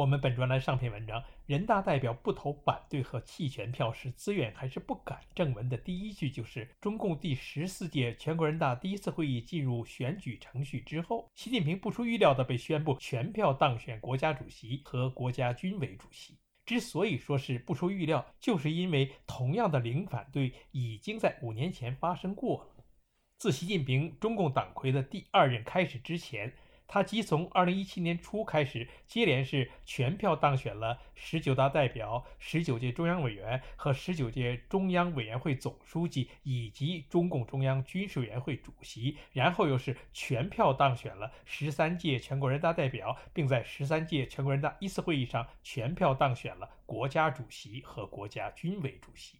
我们本专栏上篇文章，人大代表不投反对和弃权票是自愿还是不敢？正文的第一句就是中共第十四届全国人大第一次会议进入选举程序之后，习近平不出预料的被宣布全票当选国家主席和国家军委主席。之所以说是不出预料，就是因为同样的零反对已经在五年前发生过了。自习近平中共党魁的第二任开始之前。他即从二零一七年初开始，接连是全票当选了十九大代表、十九届中央委员和十九届中央委员会总书记，以及中共中央军事委员会主席，然后又是全票当选了十三届全国人大代表，并在十三届全国人大一次会议上全票当选了国家主席和国家军委主席。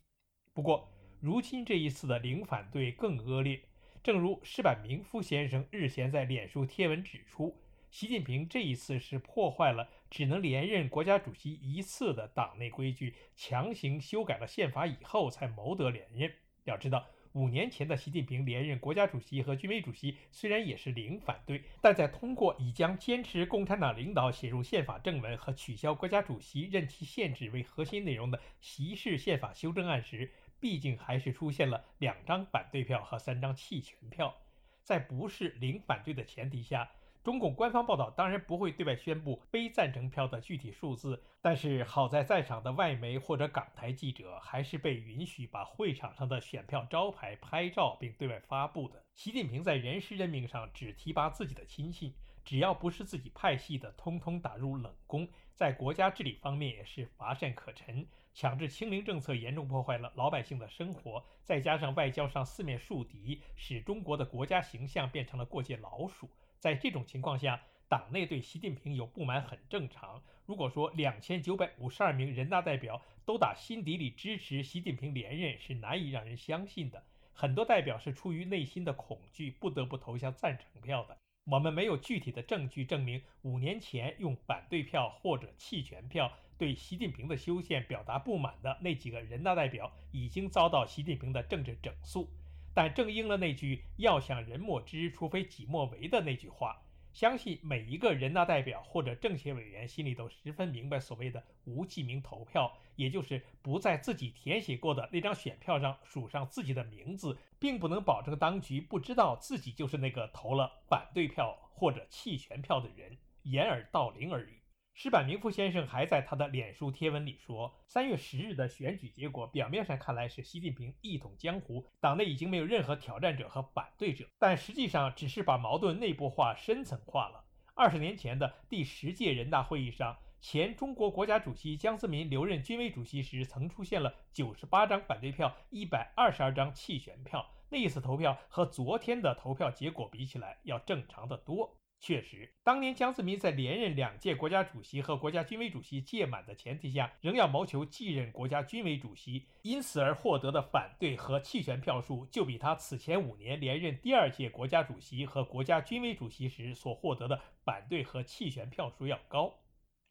不过，如今这一次的零反对更恶劣。正如石板明夫先生日前在脸书贴文指出，习近平这一次是破坏了只能连任国家主席一次的党内规矩，强行修改了宪法以后才谋得连任。要知道，五年前的习近平连任国家主席和军委主席，虽然也是零反对，但在通过已将坚持共产党领导写入宪法正文和取消国家主席任期限制为核心内容的习氏宪法修正案时。毕竟还是出现了两张反对票和三张弃权票，在不是零反对的前提下，中共官方报道当然不会对外宣布非赞成票的具体数字。但是好在在场的外媒或者港台记者还是被允许把会场上的选票招牌拍照并对外发布的。习近平在人事任命上只提拔自己的亲信，只要不是自己派系的，通通打入冷宫。在国家治理方面也是乏善可陈。强制清零政策严重破坏了老百姓的生活，再加上外交上四面树敌，使中国的国家形象变成了过街老鼠。在这种情况下，党内对习近平有不满很正常。如果说两千九百五十二名人大代表都打心底里支持习近平连任，是难以让人相信的。很多代表是出于内心的恐惧，不得不投下赞成票的。我们没有具体的证据证明五年前用反对票或者弃权票。对习近平的修宪表达不满的那几个人大代表已经遭到习近平的政治整肃，但正应了那句“要想人莫知，除非己莫为”的那句话，相信每一个人大代表或者政协委员心里都十分明白，所谓的无记名投票，也就是不在自己填写过的那张选票上署上自己的名字，并不能保证当局不知道自己就是那个投了反对票或者弃权票的人，掩耳盗铃而已。石板明夫先生还在他的脸书贴文里说：“三月十日的选举结果，表面上看来是习近平一统江湖，党内已经没有任何挑战者和反对者，但实际上只是把矛盾内部化、深层化了。二十年前的第十届人大会议上，前中国国家主席江泽民留任军委主席时，曾出现了九十八张反对票、一百二十二张弃权票。那一次投票和昨天的投票结果比起来，要正常的多。”确实，当年江泽民在连任两届国家主席和国家军委主席届满的前提下，仍要谋求继任国家军委主席，因此而获得的反对和弃权票数，就比他此前五年连任第二届国家主席和国家军委主席时所获得的反对和弃权票数要高。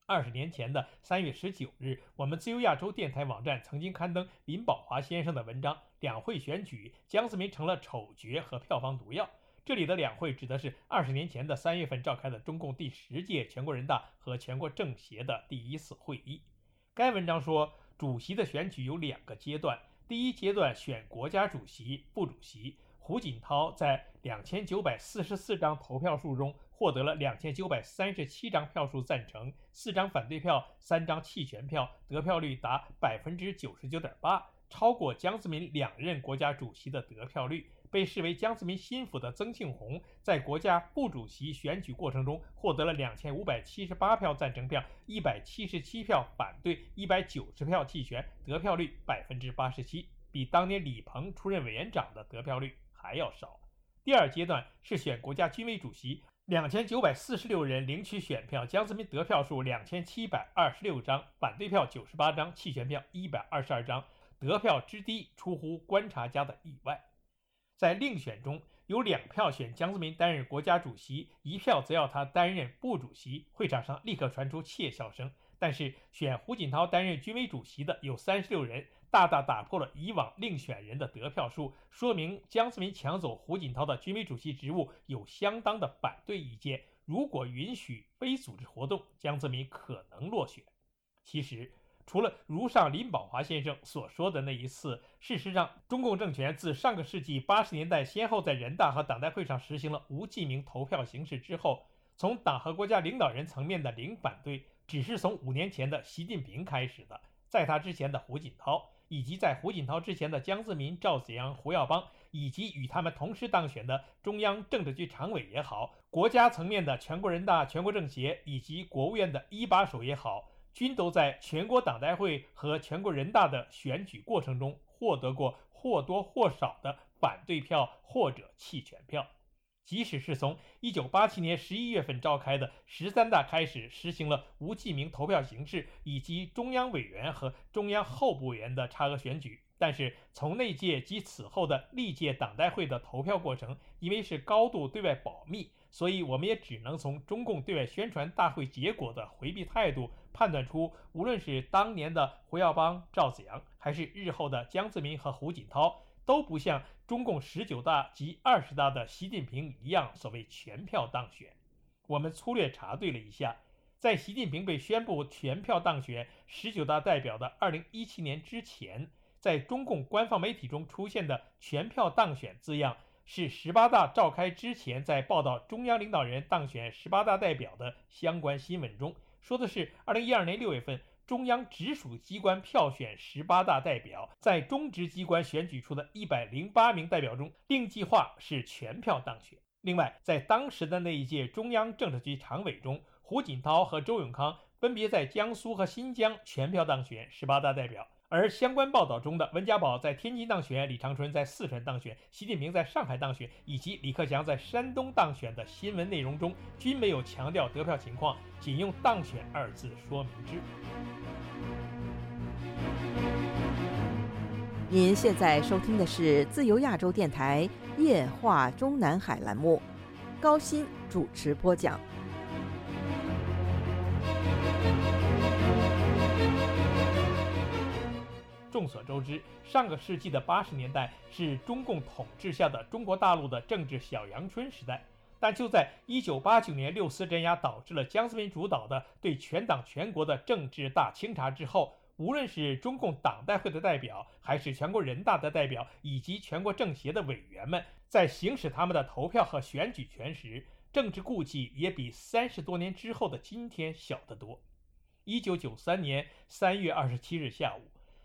二十年前的三月十九日，我们自由亚洲电台网站曾经刊登林宝华先生的文章《两会选举，江泽民成了丑角和票房毒药》。这里的两会指的是二十年前的三月份召开的中共第十届全国人大和全国政协的第一次会议。该文章说，主席的选举有两个阶段，第一阶段选国家主席、副主席。胡锦涛在两千九百四十四张投票数中获得了两千九百三十七张票数赞成，四张反对票，三张弃权票，得票率达百分之九十九点八，超过江泽民两任国家主席的得票率。被视为江泽民心腹的曾庆红，在国家副主席选举过程中获得了两千五百七十八票赞成票，一百七十七票反对，一百九十票弃权，得票率百分之八十七，比当年李鹏出任委员长的得票率还要少。第二阶段是选国家军委主席，两千九百四十六人领取选票，江泽民得票数两千七百二十六张，反对票九十八张，弃权票一百二十二张，得票之低出乎观察家的意外。在另选中，有两票选江泽民担任国家主席，一票则要他担任部主席，会场上立刻传出窃笑声。但是选胡锦涛担任军委主席的有三十六人。大大打破了以往另选人的得票数，说明江泽民抢走胡锦涛的军委主席职务有相当的反对意见。如果允许非组织活动，江泽民可能落选。其实，除了如上林宝华先生所说的那一次，事实上，中共政权自上个世纪八十年代先后在人大和党代会上实行了无记名投票形式之后，从党和国家领导人层面的零反对，只是从五年前的习近平开始的，在他之前的胡锦涛。以及在胡锦涛之前的江泽民、赵紫阳、胡耀邦，以及与他们同时当选的中央政治局常委也好，国家层面的全国人大、全国政协以及国务院的一把手也好，均都在全国党代会和全国人大的选举过程中获得过或多或少的反对票或者弃权票。即使是从一九八七年十一月份召开的十三大开始，实行了无记名投票形式以及中央委员和中央候补委员的差额选举，但是从那届及此后的历届党代会的投票过程，因为是高度对外保密，所以我们也只能从中共对外宣传大会结果的回避态度判断出，无论是当年的胡耀邦、赵紫阳，还是日后的江泽民和胡锦涛。都不像中共十九大及二十大的习近平一样，所谓全票当选。我们粗略查对了一下，在习近平被宣布全票当选十九大代表的二零一七年之前，在中共官方媒体中出现的“全票当选”字样，是十八大召开之前在报道中央领导人当选十八大代表的相关新闻中，说的是二零一二年六月份。中央直属机关票选十八大代表，在中直机关选举出的一百零八名代表中，令计划是全票当选。另外，在当时的那一届中央政治局常委中，胡锦涛和周永康分别在江苏和新疆全票当选十八大代表。而相关报道中的温家宝在天津当选，李长春在四川当选，习近平在上海当选，以及李克强在山东当选的新闻内容中，均没有强调得票情况，仅用“当选”二字说明之。您现在收听的是自由亚洲电台夜话中南海栏目，高鑫主持播讲。众所周知，上个世纪的八十年代是中共统治下的中国大陆的政治小阳春时代。但就在一九八九年六四镇压导致了江泽民主导的对全党全国的政治大清查之后，无论是中共党代会的代表，还是全国人大的代表，以及全国政协的委员们，在行使他们的投票和选举权时，政治顾忌也比三十多年之后的今天小得多。一九九三年三月二十七日下午。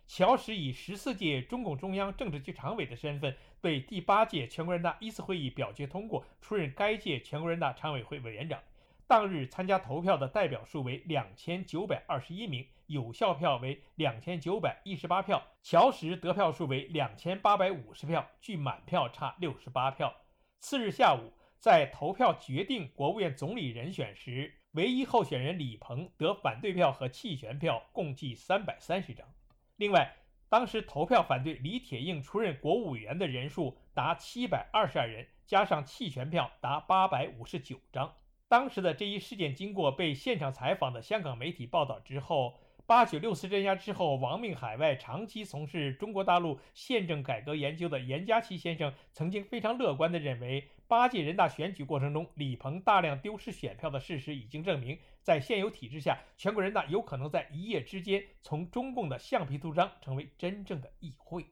乔石以十四届中共中央政治局常委的身份，被第八届全国人大一次会议表决通过，出任该届全国人大常委会委员长。当日参加投票的代表数为两千九百二十一名，有效票为两千九百一十八票。乔石得票数为两千八百五十票，距满票差六十八票。次日下午，在投票决定国务院总理人选时，唯一候选人李鹏得反对票和弃权票共计三百三十张。另外，当时投票反对李铁映出任国务委员的人数达七百二十二人，加上弃权票达八百五十九张。当时的这一事件经过被现场采访的香港媒体报道之后。八九六四镇压之后，亡命海外、长期从事中国大陆宪政改革研究的严家琪先生，曾经非常乐观地认为，八届人大选举过程中，李鹏大量丢失选票的事实已经证明，在现有体制下，全国人大有可能在一夜之间从中共的橡皮图章成为真正的议会。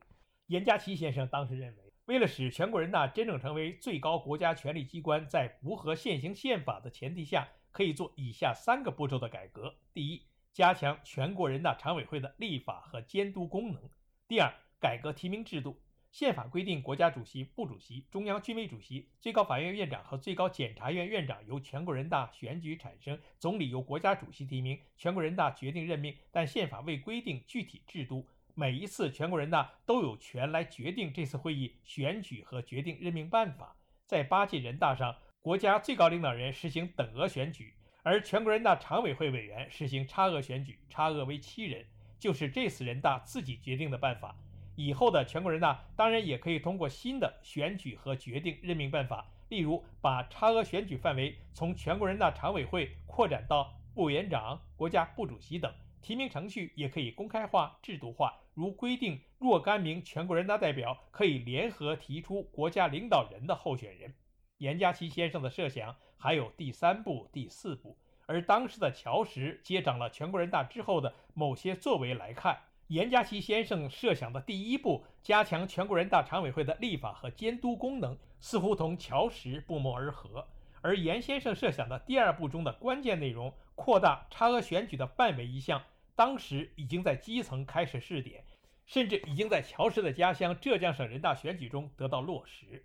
严家琪先生当时认为，为了使全国人大真正成为最高国家权力机关，在符合现行宪法的前提下，可以做以下三个步骤的改革：第一，加强全国人大常委会的立法和监督功能。第二，改革提名制度。宪法规定，国家主席、部主席、中央军委主席、最高法院院长和最高检察院院长由全国人大选举产生，总理由国家主席提名，全国人大决定任命。但宪法未规定具体制度。每一次全国人大都有权来决定这次会议选举和决定任命办法。在八届人大上，国家最高领导人实行等额选举，而全国人大常委会委员实行差额选举，差额为七人，就是这次人大自己决定的办法。以后的全国人大当然也可以通过新的选举和决定任命办法，例如把差额选举范围从全国人大常委会扩展到副委员长、国家副主席等。提名程序也可以公开化、制度化，如规定若干名全国人大代表可以联合提出国家领导人的候选人。严家琪先生的设想还有第三步、第四步，而当时的乔石接掌了全国人大之后的某些作为来看，严家琪先生设想的第一步，加强全国人大常委会的立法和监督功能，似乎同乔石不谋而合。而严先生设想的第二步中的关键内容，扩大差额选举的范围一项。当时已经在基层开始试点，甚至已经在乔石的家乡浙江省人大选举中得到落实。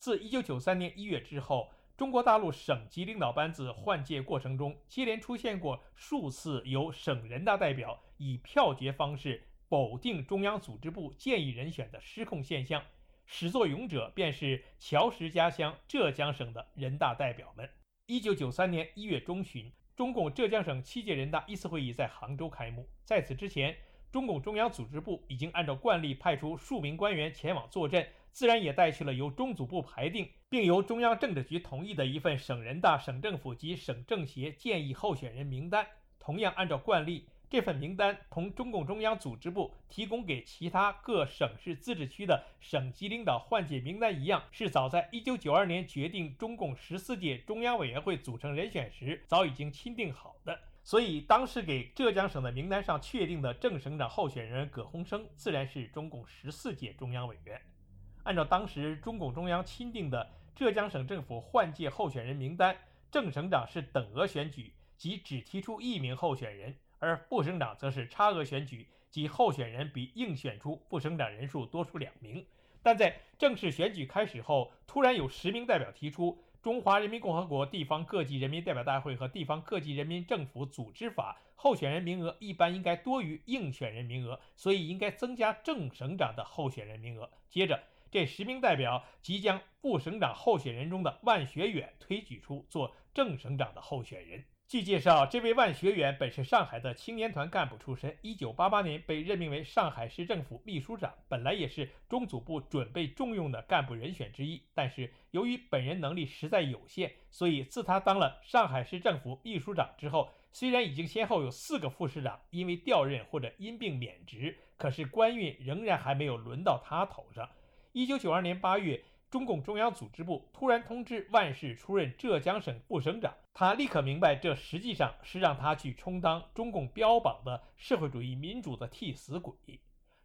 自1993年1月之后，中国大陆省级领导班子换届过程中，接连出现过数次由省人大代表以票决方式否定中央组织部建议人选的失控现象。始作俑者便是乔石家乡浙江省的人大代表们。1993年1月中旬。中共浙江省七届人大一次会议在杭州开幕。在此之前，中共中央组织部已经按照惯例派出数名官员前往坐镇，自然也带去了由中组部排定并由中央政治局同意的一份省人大、省政府及省政协建议候选人名单。同样按照惯例。这份名单同中共中央组织部提供给其他各省市自治区的省级领导换届名单一样，是早在1992年决定中共十四届中央委员会组成人选时早已经钦定好的。所以，当时给浙江省的名单上确定的正省长候选人葛洪生，自然是中共十四届中央委员。按照当时中共中央钦定的浙江省政府换届候选人名单，正省长是等额选举，即只提出一名候选人。而副省长则是差额选举，即候选人比应选出副省长人数多出两名。但在正式选举开始后，突然有十名代表提出，《中华人民共和国地方各级人民代表大会和地方各级人民政府组织法》，候选人名额一般应该多于应选人名额，所以应该增加正省长的候选人名额。接着，这十名代表即将副省长候选人中的万学远推举出做正省长的候选人。据介绍，这位万学远本是上海的青年团干部出身，一九八八年被任命为上海市政府秘书长，本来也是中组部准备重用的干部人选之一。但是由于本人能力实在有限，所以自他当了上海市政府秘书长之后，虽然已经先后有四个副市长因为调任或者因病免职，可是官运仍然还没有轮到他头上。一九九二年八月。中共中央组织部突然通知万世出任浙江省副省长，他立刻明白，这实际上是让他去充当中共标榜的社会主义民主的替死鬼。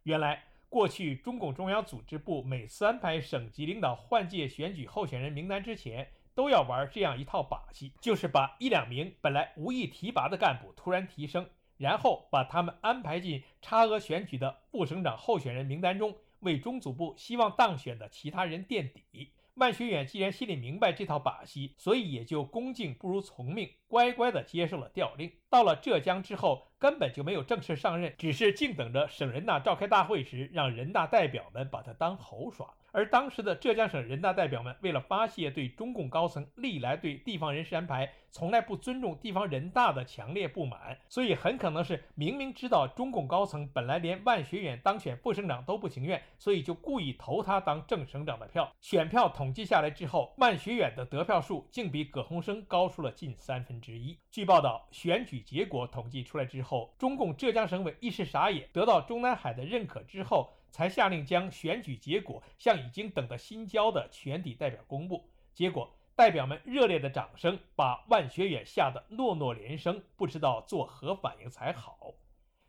原来，过去中共中央组织部每次安排省级领导换届选举候选人名单之前，都要玩这样一套把戏，就是把一两名本来无意提拔的干部突然提升，然后把他们安排进差额选举的副省长候选人名单中。为中组部希望当选的其他人垫底。万学远既然心里明白这套把戏，所以也就恭敬不如从命，乖乖地接受了调令。到了浙江之后，根本就没有正式上任，只是静等着省人大召开大会时，让人大代表们把他当猴耍。而当时的浙江省人大代表们，为了发泄对中共高层历来对地方人事安排从来不尊重地方人大的强烈不满，所以很可能是明明知道中共高层本来连万学远当选副省长都不情愿，所以就故意投他当正省长的票。选票统计下来之后，万学远的得票数竟比葛洪生高出了近三分之一。据报道，选举结果统计出来之后，中共浙江省委一时傻眼，得到中南海的认可之后。才下令将选举结果向已经等得心焦的全体代表公布。结果，代表们热烈的掌声把万学远吓得诺诺连声，不知道作何反应才好。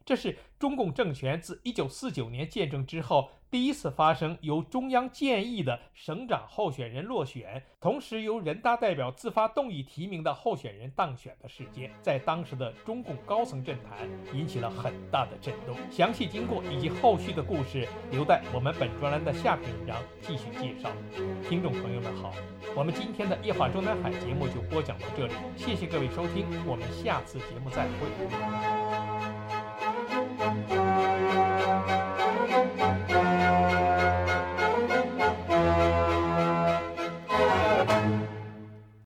这是中共政权自1949年建政之后。第一次发生由中央建议的省长候选人落选，同时由人大代表自发动议提名的候选人当选的事件，在当时的中共高层政坛引起了很大的震动。详细经过以及后续的故事，留待我们本专栏的下篇文章继续介绍。听众朋友们好，我们今天的夜话中南海节目就播讲到这里，谢谢各位收听，我们下次节目再会。